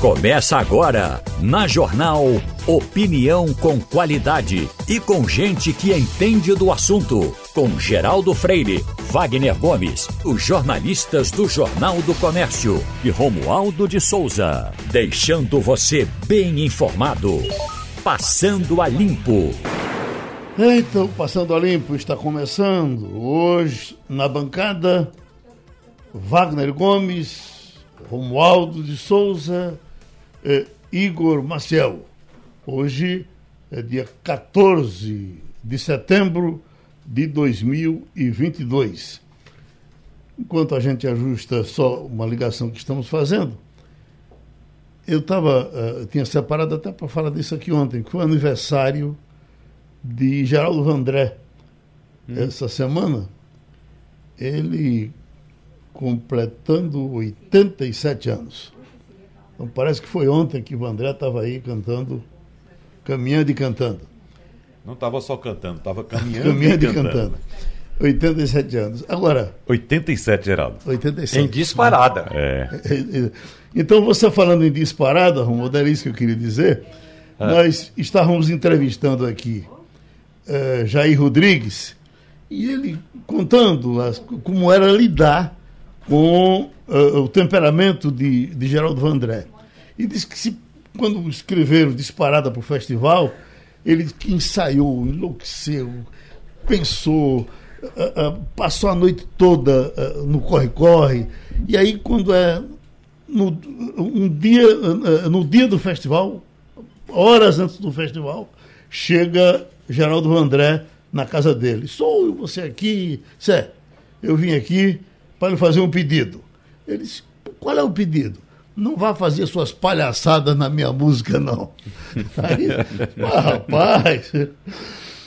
Começa agora, na Jornal Opinião com qualidade e com gente que entende do assunto. Com Geraldo Freire, Wagner Gomes, os jornalistas do Jornal do Comércio e Romualdo de Souza. Deixando você bem informado. Passando a Limpo. Então, Passando a Limpo está começando. Hoje, na bancada, Wagner Gomes, Romualdo de Souza é, Igor Maciel. Hoje é dia 14 de setembro de 2022. Enquanto a gente ajusta só uma ligação que estamos fazendo, eu tava, uh, tinha separado até para falar disso aqui ontem, que foi aniversário de Geraldo Vandré. Hum. Essa semana, ele completando 87 anos. Então parece que foi ontem que o André estava aí cantando, caminhando e cantando. Não estava só cantando, estava caminhando, caminhando e cantando. cantando. 87 anos. Agora. 87, Geraldo. 87. Em disparada. É. Então, você falando em disparada, Romualdo, era isso que eu queria dizer. É. Nós estávamos entrevistando aqui uh, Jair Rodrigues e ele contando as, como era lidar com uh, o temperamento de, de Geraldo Vandré. E disse que se, quando escreveram Disparada para o festival, ele ensaiou, enlouqueceu, pensou, uh, uh, passou a noite toda no corre-corre. E aí, quando é no, um dia, no dia do festival, horas antes do festival, chega Geraldo Vandré na casa dele. Sou você aqui, Sé, eu vim aqui para lhe fazer um pedido. Ele disse, qual é o pedido? Não vá fazer suas palhaçadas na minha música, não. Aí, ah, rapaz,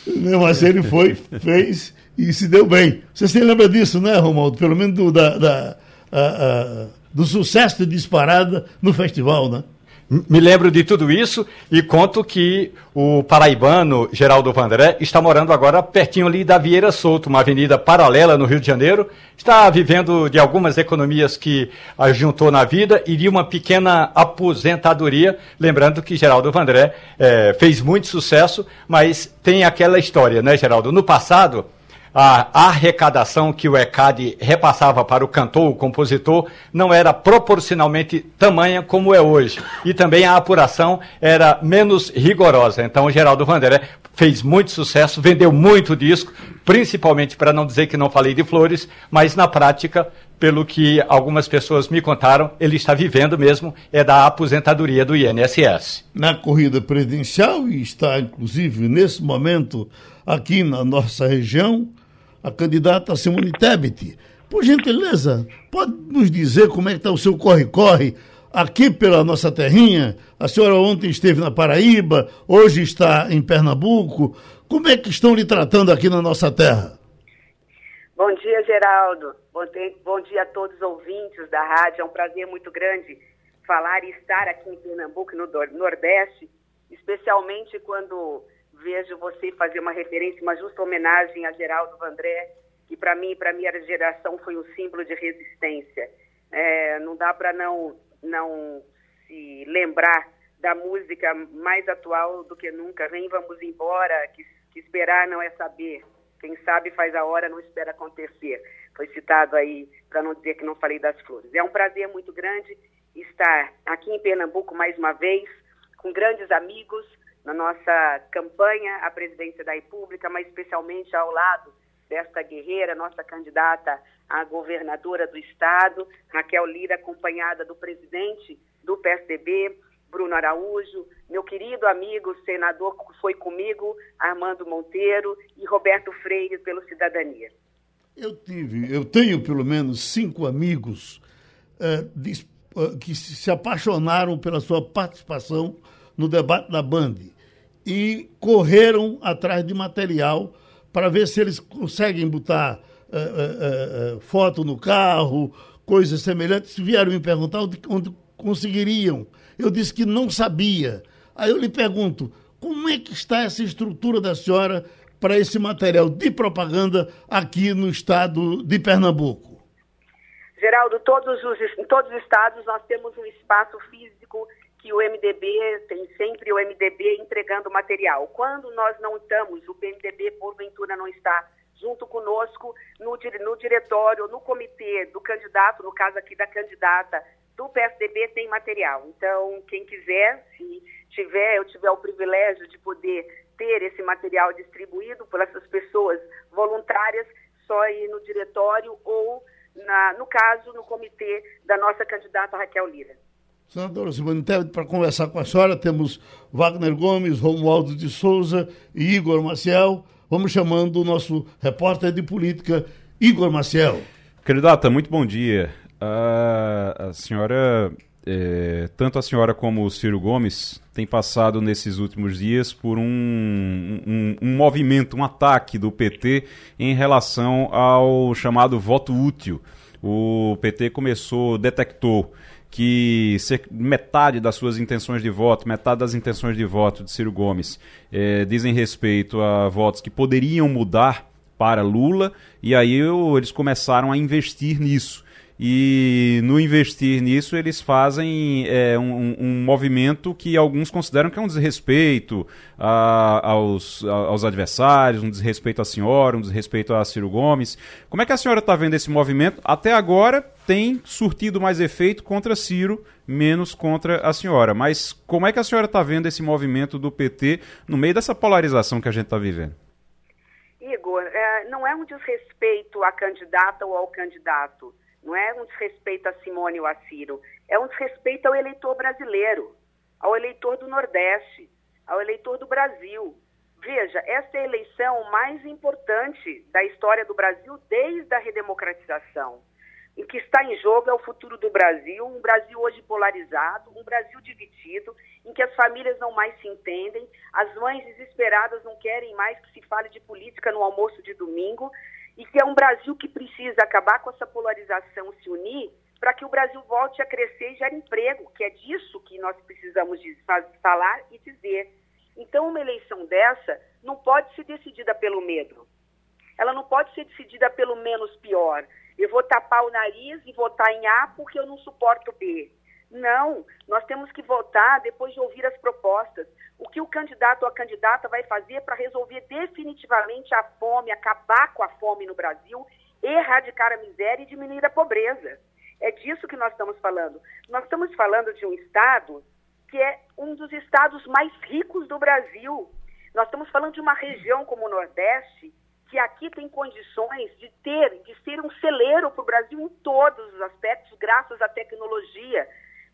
mesmo assim ele foi, fez e se deu bem. Você se lembra disso, né, Romualdo? Pelo menos do, da, da a, a, do sucesso de disparada no festival, né? Me lembro de tudo isso e conto que o paraibano Geraldo Vandré está morando agora pertinho ali da Vieira Souto, uma avenida paralela no Rio de Janeiro. Está vivendo de algumas economias que juntou na vida e de uma pequena aposentadoria. Lembrando que Geraldo Vandré é, fez muito sucesso, mas tem aquela história, né, Geraldo? No passado a arrecadação que o ECAD repassava para o cantor, o compositor, não era proporcionalmente tamanha como é hoje. E também a apuração era menos rigorosa. Então o Geraldo Vanderé fez muito sucesso, vendeu muito disco, principalmente para não dizer que não falei de flores, mas na prática, pelo que algumas pessoas me contaram, ele está vivendo mesmo é da aposentadoria do INSS. Na corrida presidencial e está inclusive nesse momento aqui na nossa região, a candidata Simone Tebet. Por gentileza, pode nos dizer como é que está o seu corre-corre aqui pela nossa terrinha? A senhora ontem esteve na Paraíba, hoje está em Pernambuco. Como é que estão lhe tratando aqui na nossa terra? Bom dia, Geraldo. Bom dia, bom dia a todos os ouvintes da rádio. É um prazer muito grande falar e estar aqui em Pernambuco, no Nordeste, especialmente quando vejo você fazer uma referência, uma justa homenagem a Geraldo Vandré, que para mim e para minha geração foi um símbolo de resistência. É, não dá para não, não se lembrar da música mais atual do que nunca. Vem, vamos embora, que, que esperar não é saber. Quem sabe faz a hora, não espera acontecer. Foi citado aí, para não dizer que não falei das flores. É um prazer muito grande estar aqui em Pernambuco mais uma vez, com grandes amigos, na nossa campanha à presidência da República, mas especialmente ao lado desta guerreira, nossa candidata a governadora do Estado, Raquel Lira, acompanhada do presidente do PSDB, Bruno Araújo, meu querido amigo senador que foi comigo, Armando Monteiro, e Roberto Freire, pelo Cidadania. Eu tive, eu tenho pelo menos cinco amigos uh, de, uh, que se apaixonaram pela sua participação no debate da Band e correram atrás de material para ver se eles conseguem botar uh, uh, uh, foto no carro, coisas semelhantes. Vieram me perguntar onde, onde conseguiriam. Eu disse que não sabia. Aí eu lhe pergunto, como é que está essa estrutura da senhora para esse material de propaganda aqui no estado de Pernambuco? Geraldo, todos os, em todos os estados nós temos um espaço físico que o MDB tem sempre o MDB entregando material. Quando nós não estamos, o PMDB porventura não está junto conosco no, no diretório, no comitê do candidato, no caso aqui da candidata do PSDB, tem material. Então, quem quiser, se tiver, eu tiver o privilégio de poder ter esse material distribuído por essas pessoas voluntárias, só ir no diretório ou, na, no caso, no comitê da nossa candidata Raquel Lira. Senadora Simone Tebet, para conversar com a senhora, temos Wagner Gomes, Romualdo de Souza e Igor Maciel. Vamos chamando o nosso repórter de política, Igor Maciel. Candidata, muito bom dia. Uh, a senhora, é, tanto a senhora como o Ciro Gomes, tem passado nesses últimos dias por um, um, um movimento, um ataque do PT em relação ao chamado voto útil. O PT começou, detectou que metade das suas intenções de voto, metade das intenções de voto de Ciro Gomes é, dizem respeito a votos que poderiam mudar para Lula, e aí eu, eles começaram a investir nisso e no investir nisso eles fazem é, um, um, movimento que alguns consideram que é um desrespeito a, aos, a, aos adversários, um desrespeito à senhora, um desrespeito a Ciro Gomes. Como é que a senhora está vendo esse movimento? Até agora tem surtido mais efeito contra Ciro, menos contra a senhora. Mas como é que a senhora está vendo esse movimento do PT no meio dessa polarização que a gente está vivendo? Igor, é, não é um desrespeito à candidata ou ao candidato não é um desrespeito a Simone ou a Ciro, é um desrespeito ao eleitor brasileiro, ao eleitor do Nordeste, ao eleitor do Brasil. Veja, esta é a eleição mais importante da história do Brasil desde a redemocratização. O que está em jogo é o futuro do Brasil, um Brasil hoje polarizado, um Brasil dividido, em que as famílias não mais se entendem, as mães desesperadas não querem mais que se fale de política no almoço de domingo, e que é um Brasil que precisa acabar com essa polarização, se unir, para que o Brasil volte a crescer e gere emprego, que é disso que nós precisamos falar e dizer. Então, uma eleição dessa não pode ser decidida pelo medo. Ela não pode ser decidida pelo menos pior. Eu vou tapar o nariz e votar em A porque eu não suporto B. Não, nós temos que votar depois de ouvir as propostas. O que o candidato ou a candidata vai fazer para resolver definitivamente a fome, acabar com a fome no Brasil, erradicar a miséria e diminuir a pobreza. É disso que nós estamos falando. Nós estamos falando de um Estado que é um dos estados mais ricos do Brasil. Nós estamos falando de uma região como o Nordeste, que aqui tem condições de ter, de ser um celeiro para o Brasil em todos os aspectos, graças à tecnologia,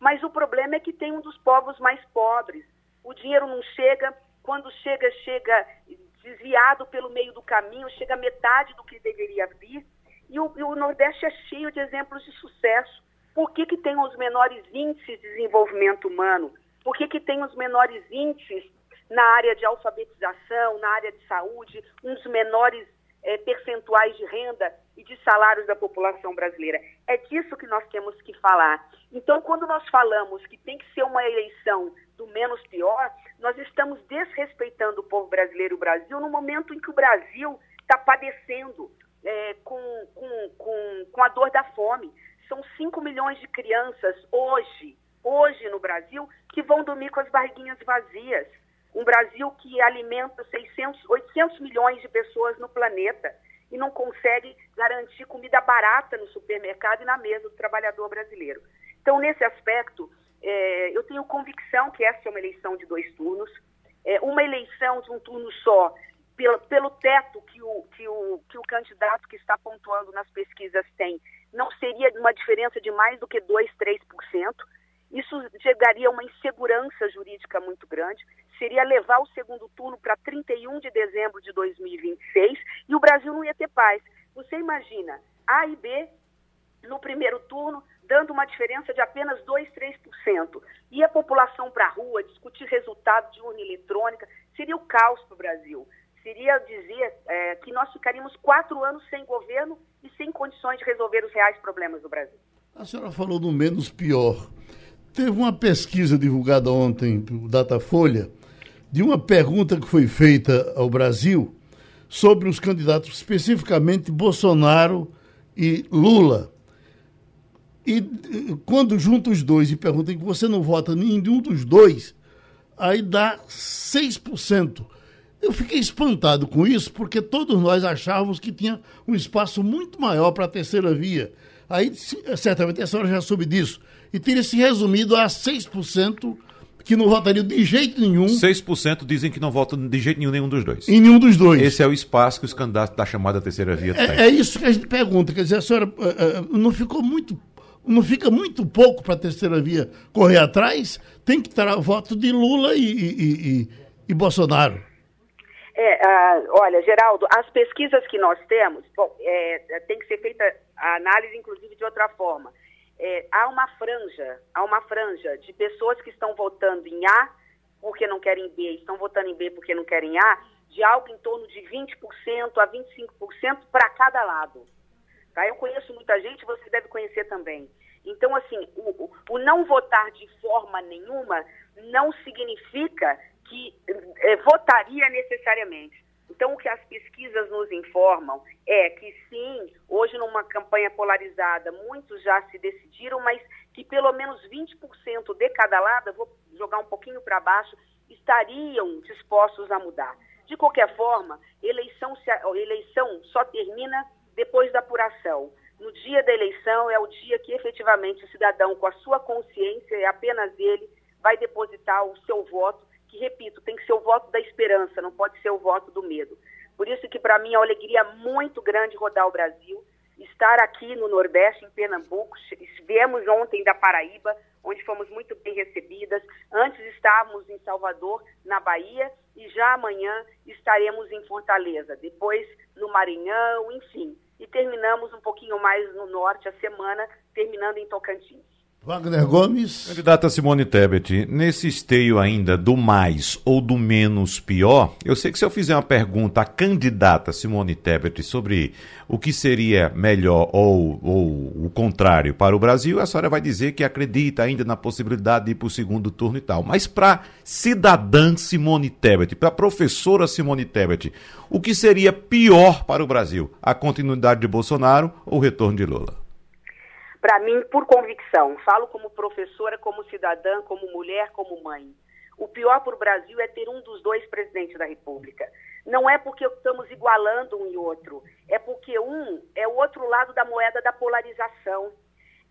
mas o problema é que tem um dos povos mais pobres. O dinheiro não chega, quando chega, chega desviado pelo meio do caminho, chega metade do que deveria vir. E o, e o Nordeste é cheio de exemplos de sucesso. Por que, que tem os menores índices de desenvolvimento humano? Por que, que tem os menores índices na área de alfabetização, na área de saúde, uns menores é, percentuais de renda e de salários da população brasileira. É disso que nós temos que falar. Então, quando nós falamos que tem que ser uma eleição do menos pior, nós estamos desrespeitando o povo brasileiro e o Brasil no momento em que o Brasil está padecendo é, com, com, com, com a dor da fome. São 5 milhões de crianças hoje, hoje no Brasil, que vão dormir com as barriguinhas vazias. Um Brasil que alimenta 600, 800 milhões de pessoas no planeta e não consegue garantir comida barata no supermercado e na mesa do trabalhador brasileiro. Então, nesse aspecto, é, eu tenho convicção que essa é uma eleição de dois turnos. É, uma eleição de um turno só, pelo, pelo teto que o, que, o, que o candidato que está pontuando nas pesquisas tem, não seria uma diferença de mais do que 2, 3%. Isso chegaria a uma insegurança jurídica muito grande seria levar o segundo turno para 31 de dezembro de 2026 e o Brasil não ia ter paz. Você imagina, A e B no primeiro turno, dando uma diferença de apenas 2, 3%. E a população para a rua, discutir resultado de urna eletrônica, seria o caos para o Brasil. Seria dizer é, que nós ficaríamos quatro anos sem governo e sem condições de resolver os reais problemas do Brasil. A senhora falou do menos pior. Teve uma pesquisa divulgada ontem pelo Datafolha de uma pergunta que foi feita ao Brasil sobre os candidatos, especificamente Bolsonaro e Lula. E eh, quando junta os dois e perguntam que você não vota em nenhum dos dois, aí dá 6%. Eu fiquei espantado com isso, porque todos nós achávamos que tinha um espaço muito maior para a terceira via. Aí, certamente, a senhora já soube disso. E teria se resumido a 6% que não votariam de jeito nenhum. 6% dizem que não votam de jeito nenhum nenhum dos dois. Em nenhum dos dois. Esse é o espaço que os candidatos da chamada terceira via têm. É, é, isso que a gente pergunta. Quer dizer, a senhora uh, uh, não ficou muito. Não fica muito pouco para a terceira via correr atrás? Tem que ter voto de Lula e, e, e, e Bolsonaro. É, uh, olha, Geraldo, as pesquisas que nós temos, bom, é, tem que ser feita a análise, inclusive, de outra forma é, há uma franja, há uma franja de pessoas que estão votando em A porque não querem B, estão votando em B porque não querem A, de algo em torno de 20% a 25% para cada lado. Tá? Eu conheço muita gente, você deve conhecer também. Então, assim, o, o não votar de forma nenhuma não significa que é, votaria necessariamente. Então, o que as pesquisas nos informam é que sim, hoje numa campanha polarizada, muitos já se decidiram, mas que pelo menos 20% de cada lado, vou jogar um pouquinho para baixo, estariam dispostos a mudar. De qualquer forma, eleição, eleição só termina depois da apuração. No dia da eleição é o dia que efetivamente o cidadão, com a sua consciência, e apenas ele, vai depositar o seu voto repito, tem que ser o voto da esperança, não pode ser o voto do medo. Por isso que, para mim, é uma alegria muito grande rodar o Brasil, estar aqui no Nordeste, em Pernambuco. Viemos ontem da Paraíba, onde fomos muito bem recebidas. Antes estávamos em Salvador, na Bahia, e já amanhã estaremos em Fortaleza, depois no Maranhão, enfim. E terminamos um pouquinho mais no norte a semana, terminando em Tocantins. Wagner Gomes. Candidata Simone Tebet, nesse esteio ainda do mais ou do menos pior, eu sei que se eu fizer uma pergunta à candidata Simone Tebet sobre o que seria melhor ou, ou o contrário para o Brasil, a senhora vai dizer que acredita ainda na possibilidade de ir para o segundo turno e tal. Mas para cidadã Simone Tebet, para professora Simone Tebet, o que seria pior para o Brasil? A continuidade de Bolsonaro ou o retorno de Lula? Para mim, por convicção, falo como professora, como cidadã, como mulher, como mãe. O pior para o Brasil é ter um dos dois presidentes da República. Não é porque estamos igualando um e outro, é porque um é o outro lado da moeda da polarização.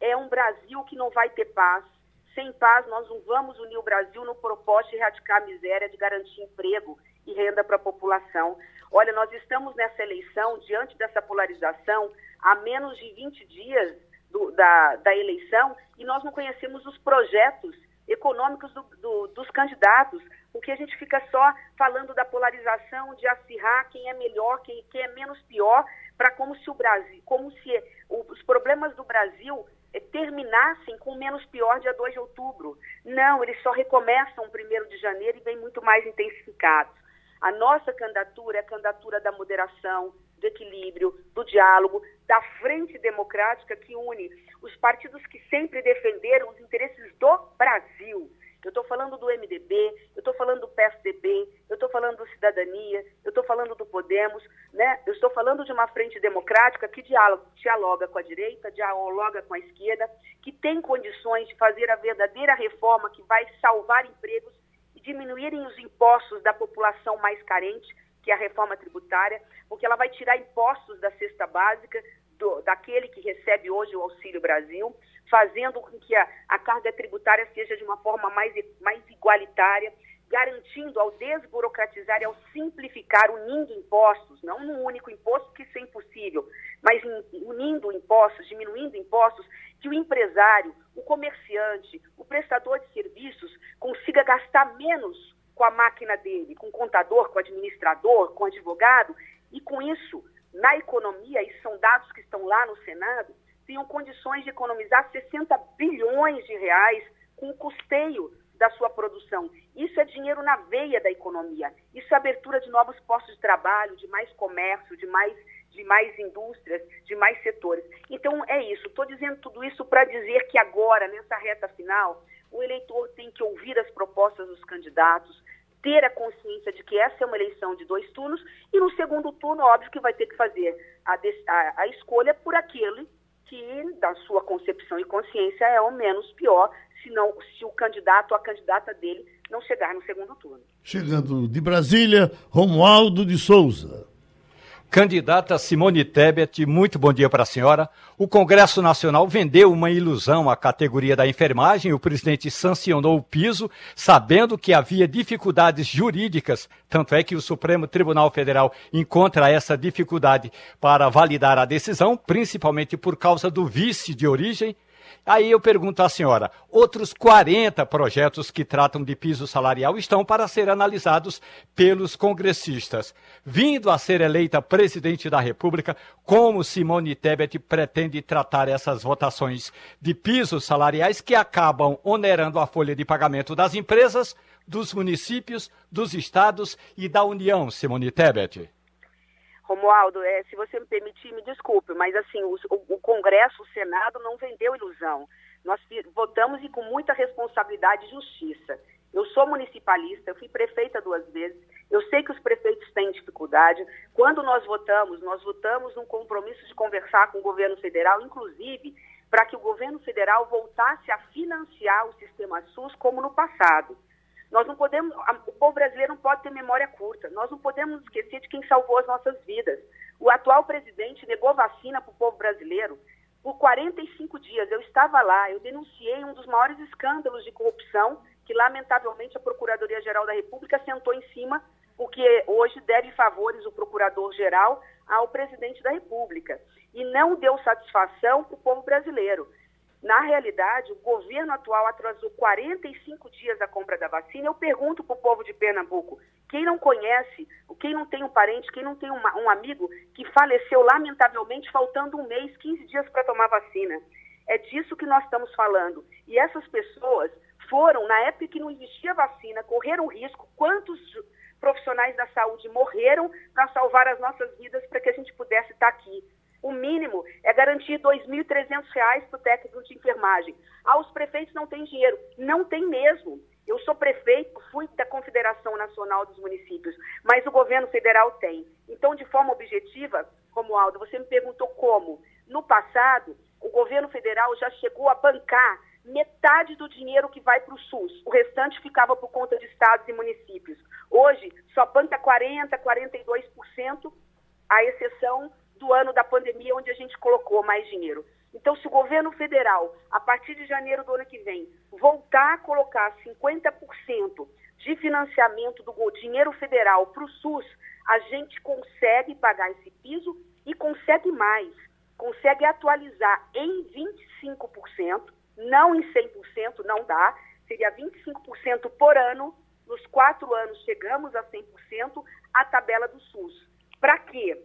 É um Brasil que não vai ter paz. Sem paz, nós não vamos unir o Brasil no propósito de erradicar a miséria, de garantir emprego e renda para a população. Olha, nós estamos nessa eleição, diante dessa polarização, há menos de 20 dias do, da, da eleição e nós não conhecemos os projetos econômicos do, do, dos candidatos, porque a gente fica só falando da polarização, de acirrar quem é melhor, quem, quem é menos pior, para como se o Brasil, como se os problemas do Brasil eh, terminassem com menos pior dia 2 de outubro. Não, eles só recomeçam 1 de janeiro e vem muito mais intensificados. A nossa candidatura é a candidatura da moderação, do equilíbrio, do diálogo, da frente democrática que une os partidos que sempre defenderam os interesses do Brasil. Eu estou falando do MDB, eu estou falando do PSDB, eu estou falando do Cidadania, eu estou falando do Podemos, né? eu estou falando de uma frente democrática que dialoga, com a direita, dialoga com a esquerda, que tem condições de fazer a verdadeira reforma que vai salvar empregos e diminuírem os impostos da população mais carente, que é a reforma tributária, porque ela vai tirar impostos da cesta básica, do, daquele que recebe hoje o Auxílio Brasil, fazendo com que a, a carga tributária seja de uma forma mais, mais igualitária, garantindo ao desburocratizar e ao simplificar, unindo impostos, não num único imposto, que isso é impossível, mas unindo impostos, diminuindo impostos, que o empresário, o comerciante, o prestador de serviços consiga gastar menos com a máquina dele, com o contador, com o administrador, com o advogado, e com isso, na economia, e são dados que estão lá no Senado, tenham condições de economizar 60 bilhões de reais com o custeio da sua produção. Isso é dinheiro na veia da economia. Isso é abertura de novos postos de trabalho, de mais comércio, de mais, de mais indústrias, de mais setores. Então, é isso. Estou dizendo tudo isso para dizer que agora, nessa reta final, o eleitor tem que ouvir as propostas dos candidatos, ter a consciência de que essa é uma eleição de dois turnos e no segundo turno, óbvio que vai ter que fazer a, a, a escolha por aquele que, da sua concepção e consciência, é o menos pior se, não, se o candidato ou a candidata dele não chegar no segundo turno. Chegando de Brasília, Romualdo de Souza. Candidata Simone Tebet, muito bom dia para a senhora. O Congresso Nacional vendeu uma ilusão à categoria da enfermagem. O presidente sancionou o piso, sabendo que havia dificuldades jurídicas. Tanto é que o Supremo Tribunal Federal encontra essa dificuldade para validar a decisão, principalmente por causa do vice de origem Aí eu pergunto à senhora: outros 40 projetos que tratam de piso salarial estão para ser analisados pelos congressistas. Vindo a ser eleita presidente da República, como Simone Tebet pretende tratar essas votações de pisos salariais que acabam onerando a folha de pagamento das empresas, dos municípios, dos estados e da União, Simone Tebet? Romualdo, é, se você me permitir, me desculpe, mas assim, o, o, Congresso, o Senado não vendeu ilusão. Nós votamos e com muita responsabilidade e justiça. Eu sou municipalista, eu fui prefeita duas vezes, eu sei que os prefeitos têm dificuldade. Quando nós votamos, nós votamos num compromisso de conversar com o governo federal, inclusive para que o governo federal voltasse a financiar o sistema SUS como no passado. Nós não podemos, o povo brasileiro não pode ter memória curta. Nós não podemos esquecer de quem salvou as nossas vidas. O atual presidente negou vacina para o povo brasileiro por 45 dias. Eu estava lá, eu denunciei um dos maiores escândalos de corrupção que, lamentavelmente, a Procuradoria-Geral da República sentou em cima, porque hoje deve favores o Procurador-Geral ao presidente da República. E não deu satisfação para o povo brasileiro. Na realidade, o governo atual atrasou 45 dias a compra da vacina. Eu pergunto para o povo de Pernambuco: quem não conhece, quem não tem um parente, quem não tem uma, um amigo que faleceu lamentavelmente faltando um mês, 15 dias para tomar vacina? É disso que nós estamos falando. E essas pessoas foram, na época que não existia vacina, correram risco. Quantos profissionais da saúde morreram para salvar as nossas vidas para que a gente pudesse estar aqui? O mínimo é garantir R$ 2.300 para o técnico de enfermagem. Ah, os prefeitos não têm dinheiro. Não tem mesmo. Eu sou prefeito, fui da Confederação Nacional dos Municípios, mas o governo federal tem. Então, de forma objetiva, Romualdo, você me perguntou como. No passado, o governo federal já chegou a bancar metade do dinheiro que vai para o SUS. O restante ficava por conta de estados e municípios. Hoje, só banca 40%, 42%, a exceção do ano da pandemia, onde a gente colocou mais dinheiro. Então, se o governo federal, a partir de janeiro do ano que vem, voltar a colocar 50% de financiamento do dinheiro federal para o SUS, a gente consegue pagar esse piso e consegue mais. Consegue atualizar em 25%, não em 100%, não dá, seria 25% por ano. Nos quatro anos chegamos a 100% a tabela do SUS. Para quê?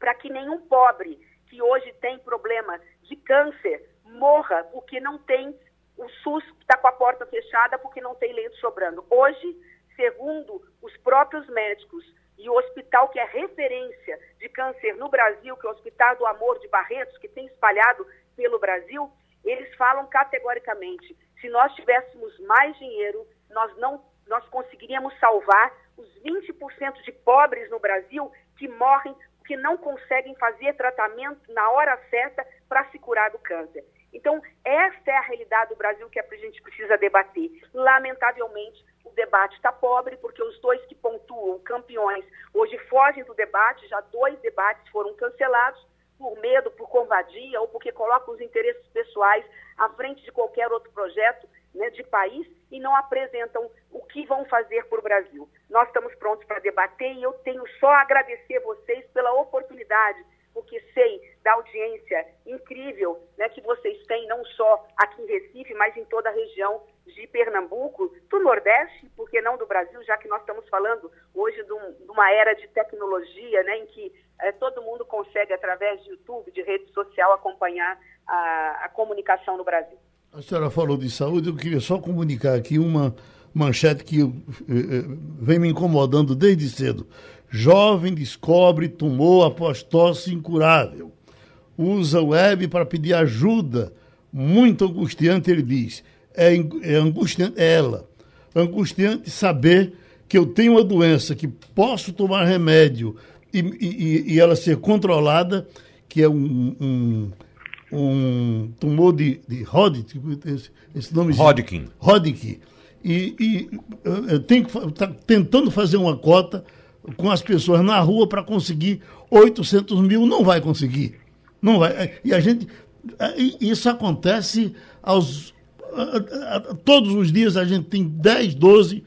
Para que nenhum pobre que hoje tem problema de câncer morra porque não tem o SUS está com a porta fechada porque não tem leito sobrando. Hoje, segundo os próprios médicos e o hospital que é referência de câncer no Brasil, que é o Hospital do Amor de Barretos, que tem espalhado pelo Brasil, eles falam categoricamente: se nós tivéssemos mais dinheiro, nós não nós conseguiríamos salvar os 20% de pobres no Brasil que morrem que não conseguem fazer tratamento na hora certa para se curar do câncer. Então, essa é a realidade do Brasil que a gente precisa debater. Lamentavelmente, o debate está pobre, porque os dois que pontuam campeões hoje fogem do debate, já dois debates foram cancelados por medo, por covardia ou porque colocam os interesses pessoais à frente de qualquer outro projeto né, de país e não apresentam o que vão fazer por Brasil. Nós estamos prontos para debater e eu tenho só a agradecer vocês pela oportunidade, porque sei da audiência incrível né, que vocês têm, não só aqui em Recife, mas em toda a região de Pernambuco, do Nordeste, porque não do Brasil, já que nós estamos falando hoje de, um, de uma era de tecnologia, né, em que é, todo mundo consegue, através de YouTube, de rede social, acompanhar a, a comunicação no Brasil. A senhora falou de saúde, eu queria só comunicar aqui uma manchete que eh, eh, vem me incomodando desde cedo. Jovem descobre tumor após tosse incurável. Usa web para pedir ajuda. Muito angustiante, ele diz. É, é angustiante é ela. Angustiante saber que eu tenho uma doença, que posso tomar remédio e, e, e ela ser controlada, que é um, um um tumor de, de Hodgkin, esse, esse nome Hodgkin. Hodgkin. E, e tem que está tentando fazer uma cota com as pessoas na rua para conseguir 800 mil, não vai conseguir. Não vai. Eh, e a gente. eh, Isso acontece aos. Todos os dias a gente tem 10, 12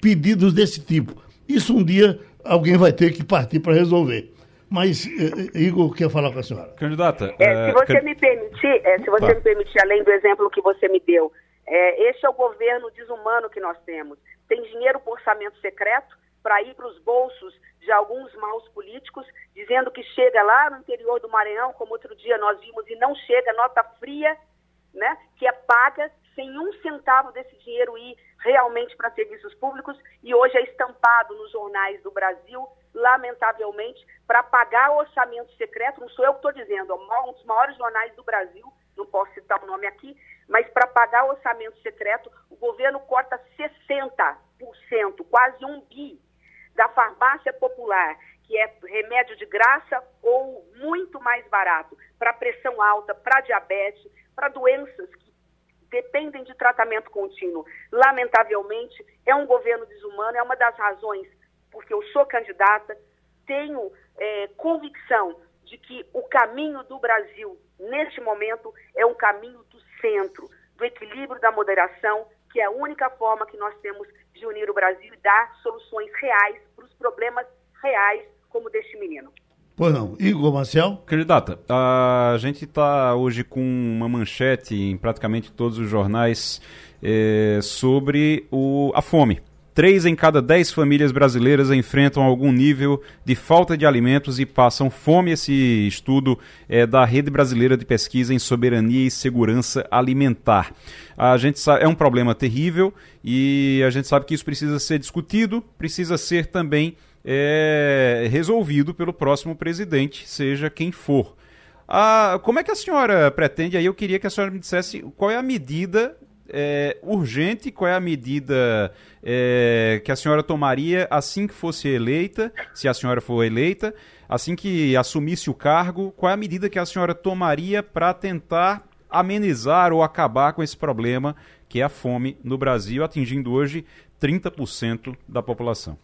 pedidos desse tipo. Isso um dia alguém vai ter que partir para resolver. Mas eh, eh, Igor quer falar com a senhora. Candidata, É, eh, se você can- me permitir, é, se você Tá. me permitir, além do exemplo que você me deu, é, este é o governo desumano que nós temos. Tem dinheiro por orçamento secreto para ir para os bolsos de alguns maus políticos, dizendo que chega lá no interior do Maranhão, como outro dia nós vimos, e não chega, nota fria, né, que é paga sem um centavo desse dinheiro ir realmente para serviços públicos e hoje é estampado nos jornais do Brasil, lamentavelmente, para pagar o orçamento secreto, não sou eu que estou dizendo, é um dos maiores jornais do Brasil, não posso citar o nome aqui, mas para pagar o orçamento secreto, o governo corta 60%, quase um bi, da farmácia popular, que é remédio de graça ou muito mais barato, para pressão alta, para diabetes, para doenças que dependem de tratamento contínuo. Lamentavelmente, é um governo desumano, é uma das razões porque eu sou candidata, tenho eh, convicção de que o caminho do Brasil, neste momento, é um caminho do centro, do equilíbrio, da moderação, que é a única forma que nós temos de unir o Brasil e dar soluções reais para os problemas reais, como deste menino. Pois não. Igor Marcel? Candidata, a gente está hoje com uma manchete em praticamente todos os jornais eh, sobre o, a fome. Três em cada dez famílias brasileiras enfrentam algum nível de falta de alimentos e passam fome. Esse estudo é da Rede Brasileira de Pesquisa em Soberania e Segurança Alimentar. A gente sabe, é um problema terrível e a gente sabe que isso precisa ser discutido, precisa ser também é, resolvido pelo próximo presidente, seja quem for. Ah, como é que a senhora pretende? Aí eu queria que a senhora me dissesse qual é a medida é, urgente, qual é a medida é, que a senhora tomaria assim que fosse eleita, se a senhora for eleita, assim que assumisse o cargo, qual é a medida que a senhora tomaria para tentar amenizar ou acabar com esse problema que é a fome no Brasil, atingindo hoje 30% da população?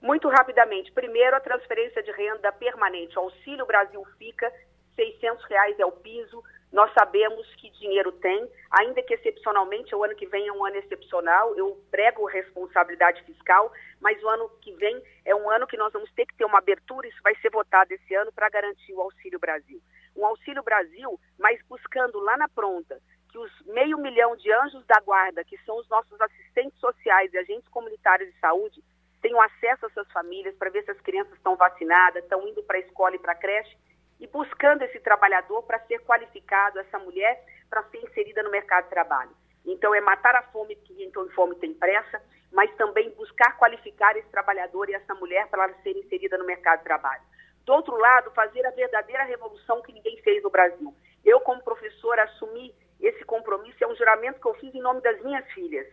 Muito rapidamente, primeiro a transferência de renda permanente. O Auxílio Brasil fica, 600 reais é o piso. Nós sabemos que dinheiro tem, ainda que excepcionalmente o ano que vem é um ano excepcional. Eu prego responsabilidade fiscal, mas o ano que vem é um ano que nós vamos ter que ter uma abertura. Isso vai ser votado esse ano para garantir o Auxílio Brasil. Um Auxílio Brasil, mas buscando lá na pronta que os meio milhão de anjos da guarda, que são os nossos assistentes sociais e agentes comunitários de saúde, tenham acesso a essas famílias para ver se as crianças estão vacinadas, estão indo para a escola e para a creche, e buscando esse trabalhador para ser qualificado, essa mulher, para ser inserida no mercado de trabalho. Então, é matar a fome, quem tem fome tem pressa, mas também buscar qualificar esse trabalhador e essa mulher para ela ser inserida no mercado de trabalho. Do outro lado, fazer a verdadeira revolução que ninguém fez no Brasil. Eu, como professora, assumi esse compromisso, é um juramento que eu fiz em nome das minhas filhas.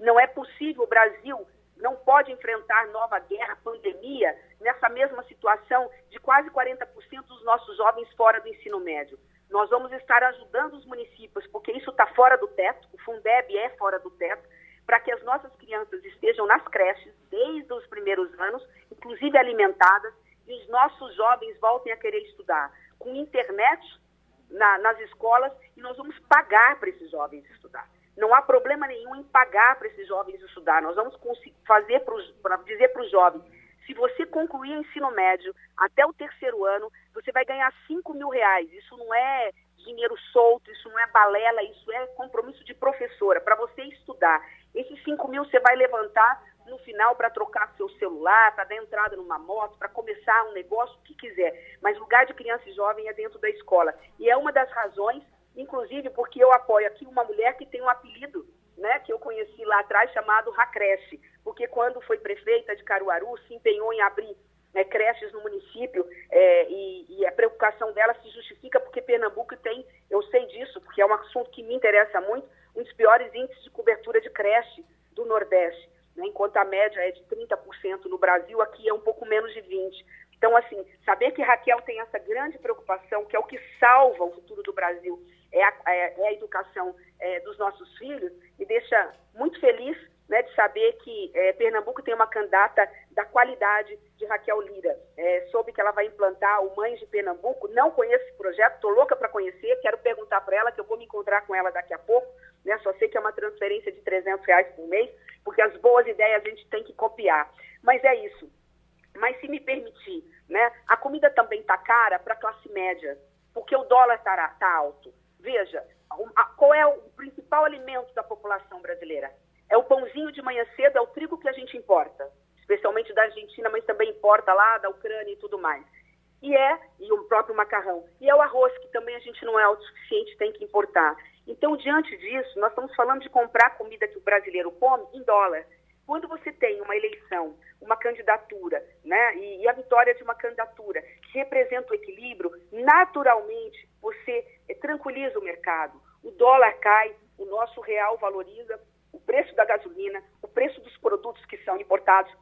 Não é possível o Brasil não pode enfrentar nova guerra, pandemia, nessa mesma situação de quase 40% dos nossos jovens fora do ensino médio. Nós vamos estar ajudando os municípios, porque isso está fora do teto, o Fundeb é fora do teto, para que as nossas crianças estejam nas creches desde os primeiros anos, inclusive alimentadas, e os nossos jovens voltem a querer estudar com internet na, nas escolas e nós vamos pagar para esses jovens estudar. Não há problema nenhum em pagar para esses jovens estudar. Nós vamos fazer para dizer para os jovens, se você concluir o ensino médio até o terceiro ano, você vai ganhar 5 mil reais. Isso não é dinheiro solto, isso não é balela, isso é compromisso de professora, para você estudar. Esses 5 mil você vai levantar no final para trocar seu celular, para dar entrada numa moto, para começar um negócio, o que quiser. Mas lugar de criança e jovem é dentro da escola. E é uma das razões inclusive porque eu apoio aqui uma mulher que tem um apelido, né, que eu conheci lá atrás, chamado Racreche, porque quando foi prefeita de Caruaru, se empenhou em abrir né, creches no município é, e, e, a preocupação dela se justifica porque Pernambuco tem, eu sei disso, porque é um assunto que me interessa muito, um dos piores índices de cobertura de creche do Nordeste, né, enquanto a média é de 30% no Brasil, aqui é um pouco menos de 20%. Então, assim, saber que Raquel tem essa grande preocupação, que é o que salva o futuro do Brasil, é a, é, é a educação é, dos nossos filhos, me deixa muito feliz né, de saber que é, Pernambuco tem uma candidata da qualidade de Raquel Lira. É, soube que ela vai implantar o Mães de Pernambuco, não conheço esse projeto, estou louca para conhecer, quero perguntar para ela, que eu vou me encontrar com ela daqui a pouco, né, só sei que é uma transferência de 300 reais por mês, porque as boas ideias a gente tem que copiar. Mas é isso. Mas se me permitir, né, a comida também está cara para a classe média, porque o dólar está tá alto. Veja, qual é o principal alimento da população brasileira? É o pãozinho de manhã cedo, é o trigo que a gente importa, especialmente da Argentina, mas também importa lá da Ucrânia e tudo mais. E é, e o próprio macarrão. E é o arroz, que também a gente não é autossuficiente, tem que importar. Então, diante disso, nós estamos falando de comprar comida que o brasileiro come em dólar. Quando você tem uma eleição, uma candidatura, né, e, e a vitória de uma candidatura que representa o equilíbrio, naturalmente você eh, tranquiliza o mercado. O dólar cai, o nosso real valoriza, o preço da gasolina, o preço dos produtos que são importados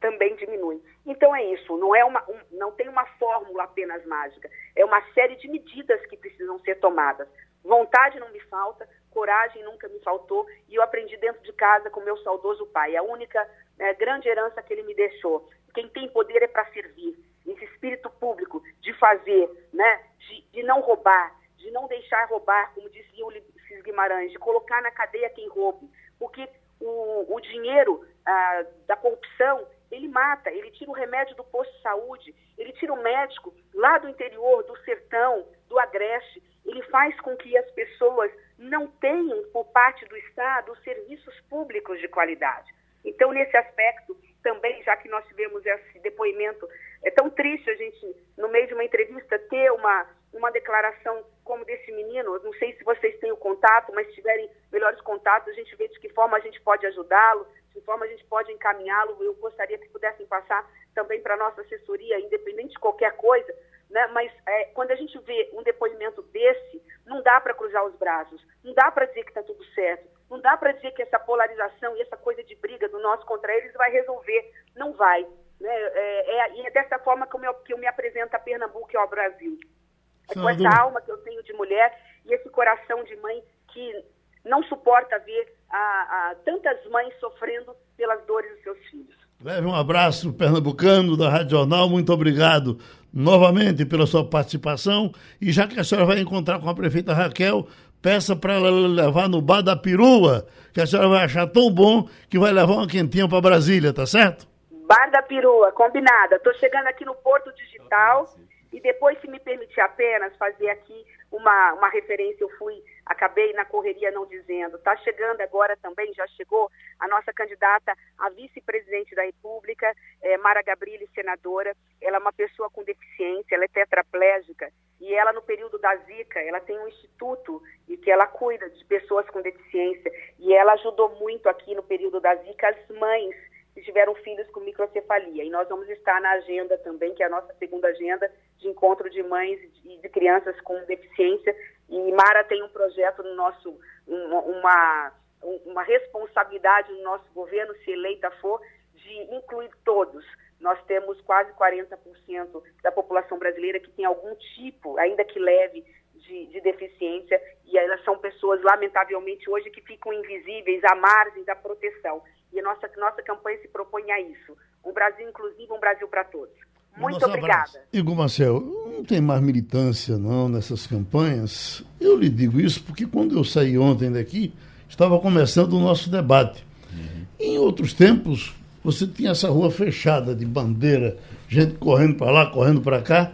também diminui. Então é isso, não, é uma, um, não tem uma fórmula apenas mágica, é uma série de medidas que precisam ser tomadas. Vontade não me falta, coragem nunca me faltou e eu aprendi dentro de casa com meu saudoso pai. A única né, grande herança que ele me deixou. Quem tem poder é para servir. Esse espírito público de fazer, né, de, de não roubar, de não deixar roubar, como dizia o Ulisses Guimarães, de colocar na cadeia quem roube, porque o, o dinheiro ah, da corrupção, ele mata, ele tira o remédio do posto de saúde, ele tira o médico lá do interior, do sertão, do agreste, ele faz com que as pessoas não tenham, por parte do Estado, os serviços públicos de qualidade. Então, nesse aspecto, também, já que nós tivemos esse depoimento, é tão triste a gente, no meio de uma entrevista, ter uma, uma declaração como desse menino. Não sei se vocês têm o contato, mas se tiverem melhores contatos, a gente vê de que forma a gente pode ajudá-lo, de que forma a gente pode encaminhá-lo. Eu gostaria que pudessem passar também para nossa assessoria, independente de qualquer coisa. Né? Mas é, quando a gente vê um depoimento desse, não dá para cruzar os braços, não dá para dizer que está tudo certo, não dá para dizer que essa polarização e essa coisa de briga do nosso contra eles vai resolver. Não vai. Né? É, é, e é dessa forma que eu, me, que eu me apresento a Pernambuco e ao Brasil. É com essa alma que eu tenho de mulher e esse coração de mãe que não suporta ver a, a, tantas mães sofrendo pelas dores dos seus filhos. Leve um abraço pernambucano da Rádio Jornal, muito obrigado novamente pela sua participação. E já que a senhora vai encontrar com a prefeita Raquel, peça para ela levar no bar da perua, que a senhora vai achar tão bom que vai levar uma quentinha para Brasília, tá certo? Bar da perua, combinada. Estou chegando aqui no Porto Digital e depois, se me permitir apenas fazer aqui uma, uma referência, eu fui, acabei na correria não dizendo. Está chegando agora também, já chegou a nossa candidata a vice-presidente da República, é, Mara Gabrilli, senadora. Ela é uma pessoa com deficiência, ela é tetraplégica e ela no período da Zika, ela tem um instituto e que ela cuida de pessoas com deficiência e ela ajudou muito aqui no período da Zika as mães que tiveram filhos com microcefalia. E nós vamos estar na agenda também, que é a nossa segunda agenda de encontro de mães e de crianças com deficiência. E Mara tem um projeto no nosso, uma, uma responsabilidade no nosso governo, se eleita for, de incluir todos. Nós temos quase 40% da população brasileira que tem algum tipo, ainda que leve, de, de, deficiência e elas são pessoas, lamentavelmente, hoje que ficam invisíveis à margem da proteção. E a nossa, nossa campanha se propõe a isso. Um Brasil inclusivo, um Brasil para todos. Muito obrigada. Abraço. Igor Marcel, não tem mais militância não nessas campanhas. Eu lhe digo isso porque quando eu saí ontem daqui, estava começando o nosso debate. Uhum. Em outros tempos, você tinha essa rua fechada de bandeira, gente correndo para lá, correndo para cá.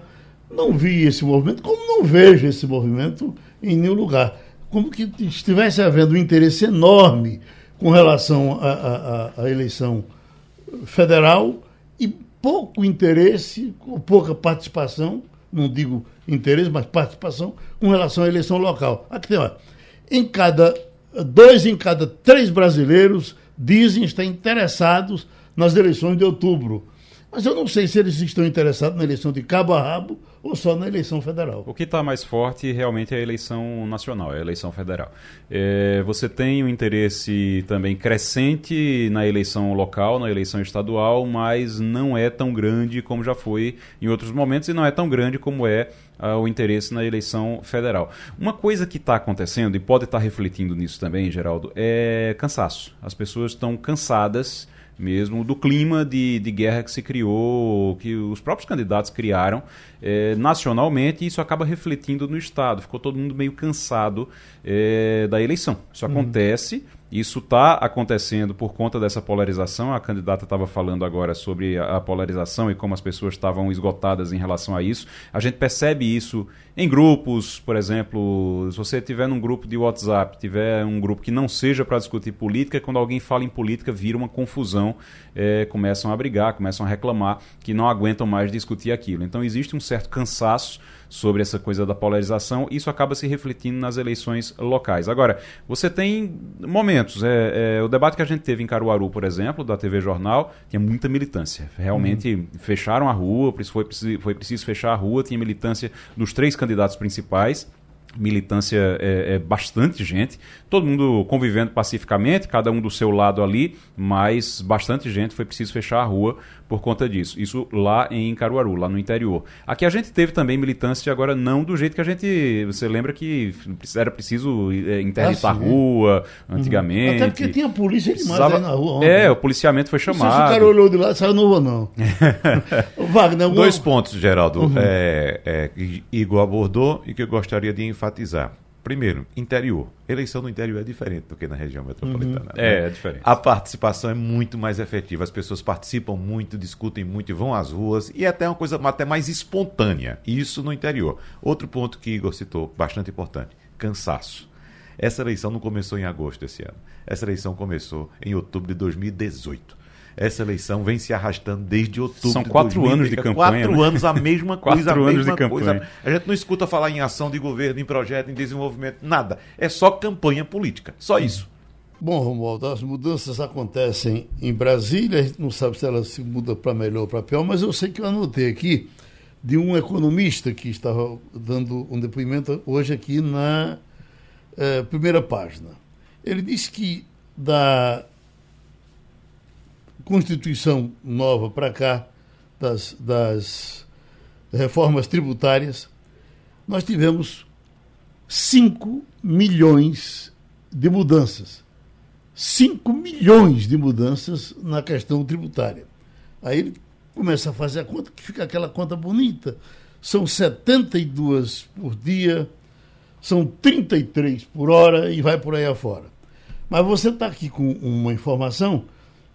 Não vi esse movimento, como não vejo esse movimento em nenhum lugar. Como que estivesse havendo um interesse enorme com relação à eleição federal e pouco interesse, pouca participação, não digo interesse, mas participação, com relação à eleição local. Aqui tem, olha, em cada, dois em cada três brasileiros dizem estar interessados nas eleições de outubro. Mas eu não sei se eles estão interessados na eleição de cabo a rabo ou só na eleição federal. O que está mais forte realmente é a eleição nacional, é a eleição federal. É, você tem um interesse também crescente na eleição local, na eleição estadual, mas não é tão grande como já foi em outros momentos e não é tão grande como é uh, o interesse na eleição federal. Uma coisa que está acontecendo, e pode estar tá refletindo nisso também, Geraldo, é cansaço. As pessoas estão cansadas mesmo do clima de, de guerra que se criou, que os próprios candidatos criaram é, nacionalmente, e isso acaba refletindo no Estado. Ficou todo mundo meio cansado é, da eleição. Isso uhum. Isso está acontecendo por conta dessa polarização. A candidata estava falando agora sobre a polarização e como as pessoas estavam esgotadas em relação a isso. A gente percebe isso em grupos, por exemplo, se você tiver num grupo de WhatsApp, tiver um grupo que não seja para discutir política, quando alguém fala em política, vira uma confusão, é, começam a brigar, começam a reclamar que não aguentam mais discutir aquilo. Então existe um certo cansaço sobre essa coisa da polarização, isso acaba se refletindo nas eleições locais. Agora, você tem momentos, é, é, o debate que a gente teve em Caruaru, por exemplo, da TV Jornal, tinha muita militância. Realmente uhum. fecharam a rua, foi, foi preciso fechar a rua, tinha militância dos três candidatos principais militância é, é, bastante gente, todo mundo convivendo pacificamente, cada um do seu lado ali, mas bastante gente, foi preciso fechar a rua por conta disso. Isso lá em Caruaru, lá no interior. Aqui a gente teve também militância, agora não do jeito que a gente. Você lembra que era preciso é, interditar a ah, rua antigamente. Uhum. Até porque tinha polícia demais Precisava... aí na rua. Ontem. É, o policiamento foi chamado. Não sei se o cara olhou de lá saiu novo não. Wagner, Dois pontos, Geraldo, uhum. é, é, Igor abordou e que eu gostaria de enfatizar. Primeiro, interior. Eleição no interior é diferente do que na região metropolitana. Uhum. Né? É, é diferente. A participação é muito mais efetiva. As pessoas participam muito, discutem muito vão às ruas. E é até uma coisa até mais espontânea. Isso no interior. Outro ponto que Igor citou, bastante importante: cansaço. Essa eleição não começou em agosto esse ano. Essa eleição começou em outubro de 2018 essa eleição vem se arrastando desde outubro. São quatro de anos de campanha. Quatro né? anos, a mesma coisa. quatro a anos de coisa. campanha. A gente não escuta falar em ação de governo, em projeto, em desenvolvimento, nada. É só campanha política. Só isso. Bom, Romualdo, as mudanças acontecem em Brasília, a gente não sabe se elas se mudam para melhor ou para pior, mas eu sei que eu anotei aqui de um economista que estava dando um depoimento hoje aqui na eh, primeira página. Ele disse que da Constituição nova para cá, das, das reformas tributárias, nós tivemos 5 milhões de mudanças. 5 milhões de mudanças na questão tributária. Aí ele começa a fazer a conta, que fica aquela conta bonita. São 72 por dia, são 33 por hora e vai por aí afora. Mas você está aqui com uma informação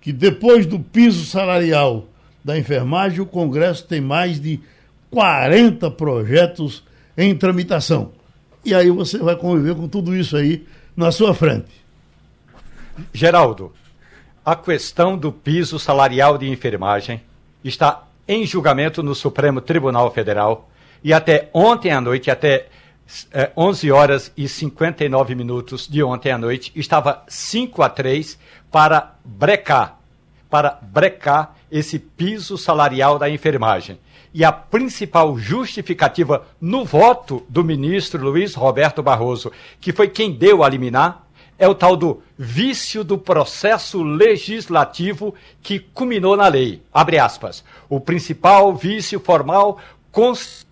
que depois do piso salarial da enfermagem, o Congresso tem mais de 40 projetos em tramitação. E aí você vai conviver com tudo isso aí na sua frente. Geraldo, a questão do piso salarial de enfermagem está em julgamento no Supremo Tribunal Federal e até ontem à noite, até é, 11 horas e 59 minutos de ontem à noite, estava 5 a 3 para brecar, para brecar esse piso salarial da enfermagem. E a principal justificativa no voto do ministro Luiz Roberto Barroso, que foi quem deu a liminar, é o tal do vício do processo legislativo que culminou na lei. Abre aspas. O principal vício formal consta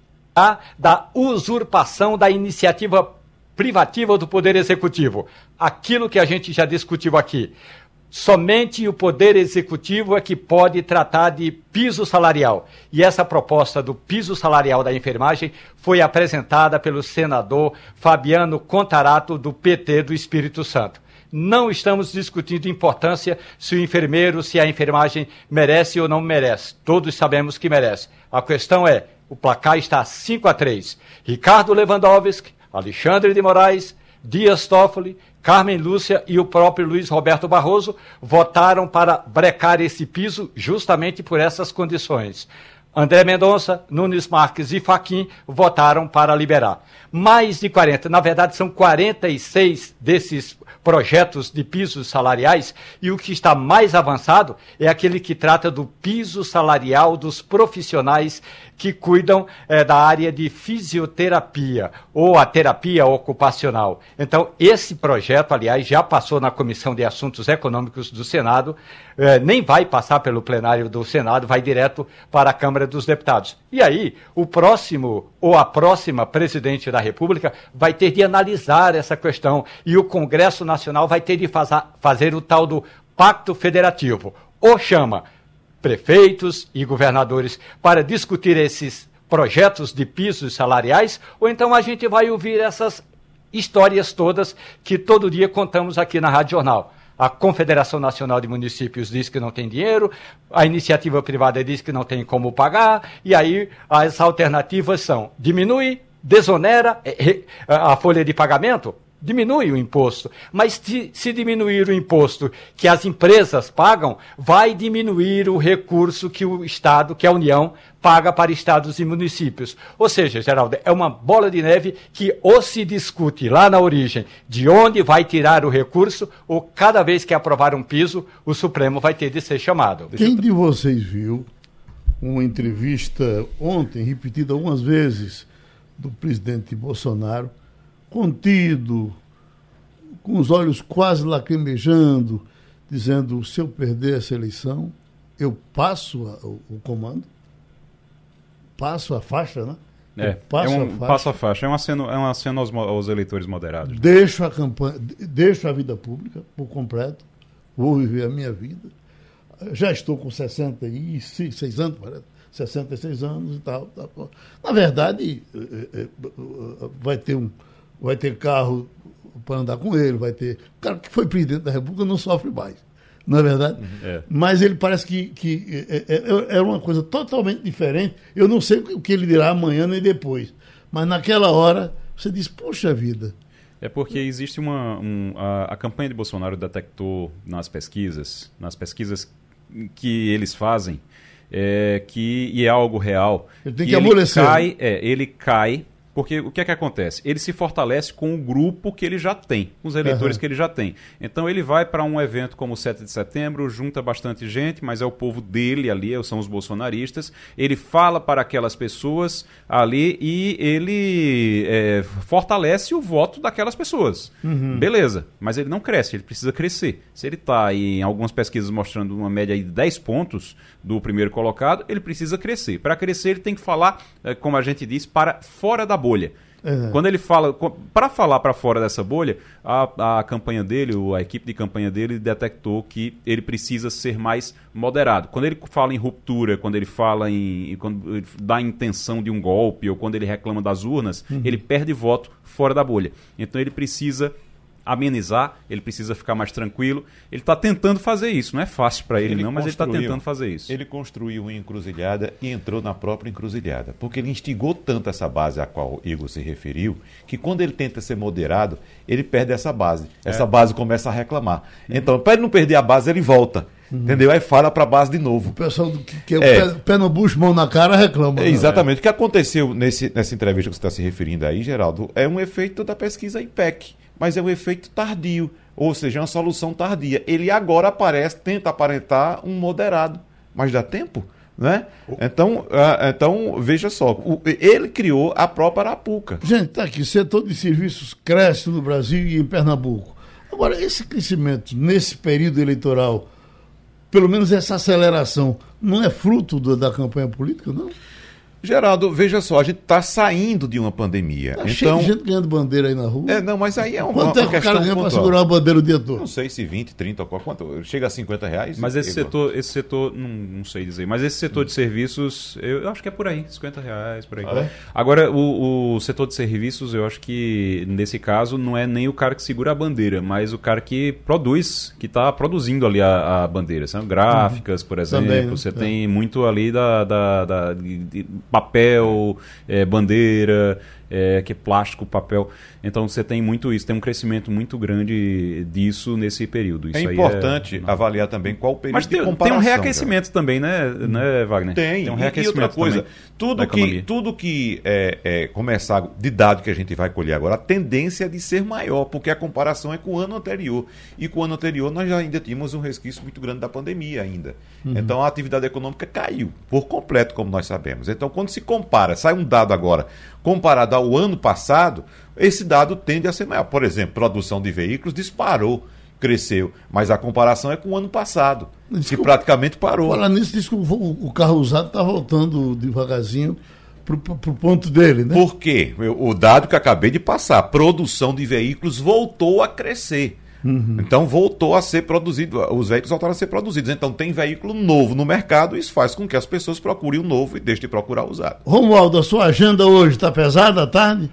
da usurpação da iniciativa privativa do Poder Executivo. Aquilo que a gente já discutiu aqui. Somente o Poder Executivo é que pode tratar de piso salarial. E essa proposta do piso salarial da enfermagem foi apresentada pelo senador Fabiano Contarato, do PT do Espírito Santo. Não estamos discutindo importância se o enfermeiro, se a enfermagem merece ou não merece. Todos sabemos que merece. A questão é: o placar está 5 a 3. Ricardo Lewandowski, Alexandre de Moraes, Dias Toffoli, Carmen Lúcia e o próprio Luiz Roberto Barroso votaram para brecar esse piso justamente por essas condições. André Mendonça, Nunes Marques e Faquim votaram para liberar. Mais de 40, na verdade são 46 desses projetos de pisos salariais e o que está mais avançado é aquele que trata do piso salarial dos profissionais que cuidam é, da área de fisioterapia ou a terapia ocupacional. Então, esse projeto, aliás, já passou na Comissão de Assuntos Econômicos do Senado, é, nem vai passar pelo plenário do Senado, vai direto para a Câmara dos Deputados. E aí, o próximo ou a próxima presidente da República vai ter de analisar essa questão e o Congresso Nacional vai ter de fazer o tal do Pacto Federativo. Ou chama prefeitos e governadores para discutir esses projetos de pisos salariais, ou então a gente vai ouvir essas histórias todas que todo dia contamos aqui na Rádio Jornal. A Confederação Nacional de Municípios diz que não tem dinheiro, a iniciativa privada diz que não tem como pagar, e aí as alternativas são diminui, desonera eh, a folha de pagamento, diminui o imposto. Mas se, diminuir o imposto que as empresas pagam, vai diminuir o recurso que o Estado, que a União, paga para estados e municípios. Ou seja, Geraldo, é uma bola de neve que ou se discute lá na origem de onde vai tirar o recurso, ou cada vez que aprovar um piso, o Supremo vai ter de ser chamado. Quem de vocês viu uma entrevista ontem, repetida algumas vezes, do presidente Bolsonaro? Contido, com os olhos quase lacrimejando, dizendo: se eu perder essa eleição, eu passo a, o, o, comando, passo a faixa, né? É, passo é um a faixa, passo a faixa, é um aceno, é um aceno aos, aos eleitores moderados. Deixo a campanha, deixo a vida pública por completo, vou viver a minha vida. Já estou com 66 anos, parece, 66 anos e tal. tal. Na verdade, eh, eh, eh, vai ter um, vai ter carro para andar com ele, vai ter. O cara que foi presidente da República não sofre mais. Não é verdade? É. Mas ele parece que, que é, é, é, é, uma coisa totalmente diferente. Eu não sei o que ele dirá amanhã nem depois. Mas naquela hora você diz, poxa vida. É porque existe uma. Um, a, a campanha de Bolsonaro detectou nas pesquisas, nas pesquisas que eles fazem, é, que, e é algo real. Ele tem que, que amolecer. Ele cai, é, ele cai porque o que é que acontece? Ele se fortalece com o grupo que ele já tem, com os eleitores uhum. que ele já tem. Então ele vai para um evento como o 7 de setembro, junta bastante gente, mas é o povo dele ali, são os bolsonaristas. Ele fala para aquelas pessoas ali e ele é, fortalece o voto daquelas pessoas. Uhum. Beleza, mas ele não cresce, ele precisa crescer. Se ele está em algumas pesquisas mostrando uma média de 10 pontos do primeiro colocado, ele precisa crescer. Para crescer, ele tem que falar, é, como a gente diz, para fora da bolha bolha. Uhum. Quando ele fala, para falar para fora dessa bolha, a, a campanha dele, a equipe de campanha dele detectou que ele precisa ser mais moderado. Quando ele fala em ruptura, quando ele fala em. quando ele dá a intenção de um golpe ou quando ele reclama das urnas, uhum. ele perde voto fora da bolha. Então ele precisa amenizar, ele precisa ficar mais tranquilo. Ele está tentando fazer isso. Não é fácil para ele, ele, não, mas ele está tentando fazer isso. Ele construiu uma encruzilhada e entrou na própria encruzilhada. Porque ele instigou tanto essa base a qual Igor se referiu, que quando ele tenta ser moderado, ele perde essa base. É. Essa base começa a reclamar. Uhum. Então, para ele não perder a base, ele volta. Uhum. Entendeu? Aí fala para a base de novo. O pessoal que, que é, é. Pé, pé, no bucho, mão na cara, reclama. É, exatamente. O que aconteceu nesse, nessa entrevista que você está se referindo aí, Geraldo, é um efeito da pesquisa IPEC mas é um efeito tardio, ou seja, é uma solução tardia. Ele agora aparece, tenta aparentar um moderado, mas dá tempo? Né? Então, uh, então, veja só, o, ele criou a própria Arapuca. Gente, tá aqui, setor de serviços cresce no Brasil e em Pernambuco. Agora, esse crescimento nesse período eleitoral, pelo menos essa aceleração, não é fruto do, da campanha política, não? Geraldo, veja só, a gente está saindo de uma pandemia. Tá então, cheio de gente ganhando bandeira aí na rua. É, não, mas aí é uma, quanto é uma é que o cara ganha para segurar a bandeira o dia todo? Não sei se 20, 30, quanto? Chega a 50 reais? Mas esse setor, esse setor, não, não, sei dizer, mas esse setor de serviços, eu, eu, acho que é por aí, 50 reais, por aí. Ah, é? Agora, o, o, setor de serviços, eu acho que nesse caso não é nem o cara que segura a bandeira, mas o cara que produz, que está produzindo ali a, a bandeira. São gráficas, por exemplo, Também, né? você é. tem muito ali da, da, da de, de, papel, é, bandeira. é, que é plástico, papel. Então você tem muito isso, tem um crescimento muito grande disso nesse período. É isso é importante é... avaliar também qual o período Mas tem, de comparação. tem um reaquecimento cara. também, né, né, Wagner? Tem, tem um reaquecimento e outra coisa, tudo que, tudo que é, é, começar de dado que a gente vai colher agora, a tendência é de ser maior, porque a comparação é com o ano anterior. E com o ano anterior nós já ainda tínhamos um resquício muito grande da pandemia ainda. Uhum. Então a atividade econômica caiu por completo, como nós sabemos. Então quando se compara, sai um dado agora comparado ao ano passado, esse dado tende a ser maior. Por exemplo, produção de veículos disparou, cresceu, mas a comparação é com o ano passado, que, que praticamente parou. Falar nisso, diz que o, carro usado está voltando devagarzinho para o ponto dele, né? Por quê? O dado que acabei de passar, produção de veículos voltou a crescer. Uhum. Então voltou a ser produzido, os veículos voltaram a ser produzidos. Então tem veículo novo no mercado e isso faz com que as pessoas procurem o novo e deixem de procurar o usado. Romualdo, a sua agenda hoje está pesada à tarde?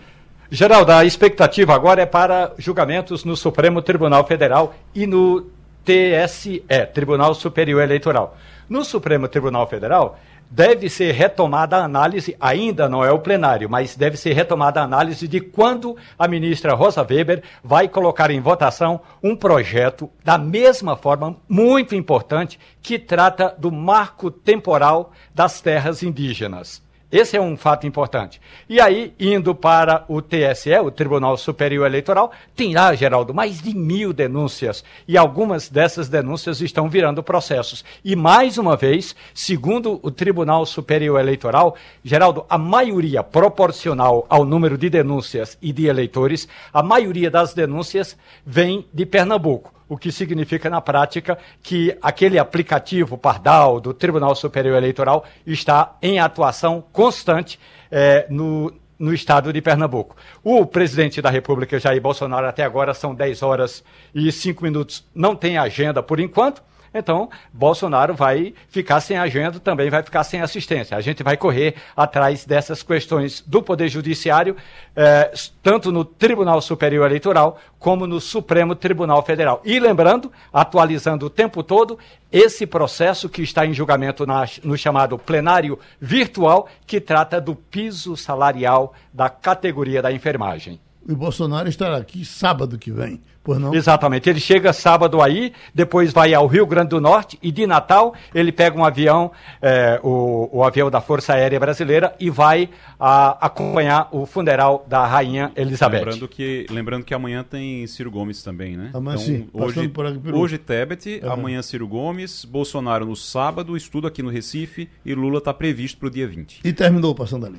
Geraldo, a expectativa agora é para julgamentos no Supremo Tribunal Federal e no TSE, Tribunal Superior Eleitoral. No Supremo Tribunal Federal, deve ser retomada a análise, ainda não é o plenário, mas deve ser retomada a análise de quando a ministra Rosa Weber vai colocar em votação um projeto da mesma forma, muito importante, que trata do marco temporal das terras indígenas. Esse é um fato importante. E aí, indo para o TSE, o Tribunal Superior Eleitoral, tem lá, Geraldo, mais de mil denúncias. E algumas dessas denúncias estão virando processos. E mais uma vez, segundo o Tribunal Superior Eleitoral, Geraldo, a maioria proporcional ao número de denúncias e de eleitores, a maioria das denúncias vem de Pernambuco o que significa na prática que aquele aplicativo Pardal do Tribunal Superior Eleitoral está em atuação constante é, no, no estado de Pernambuco. O presidente da República, Jair Bolsonaro, até agora são 10 horas e 5 minutos, não tem agenda por enquanto. Então, Bolsonaro vai ficar sem agenda, também vai ficar sem assistência. A gente vai correr atrás dessas questões do Poder Judiciário, eh, tanto no Tribunal Superior Eleitoral, como no Supremo Tribunal Federal. E lembrando, atualizando o tempo todo, esse processo que está em julgamento na, no chamado plenário virtual, que trata do piso salarial da categoria da enfermagem. O Bolsonaro estará aqui sábado que vem Pois não? Exatamente. Ele chega sábado aí, depois vai ao Rio Grande do Norte e de Natal ele pega um avião, é, o, o, avião da Força Aérea Brasileira e vai a, acompanhar o funeral da Rainha Elizabeth. Lembrando que, lembrando que amanhã tem Ciro Gomes também, né? Amanhã então, sim. Hoje, pelo... hoje Tebet, é. amanhã Ciro Gomes, Bolsonaro no sábado, estudo aqui no Recife e Lula está previsto para o dia 20. E terminou passando ali.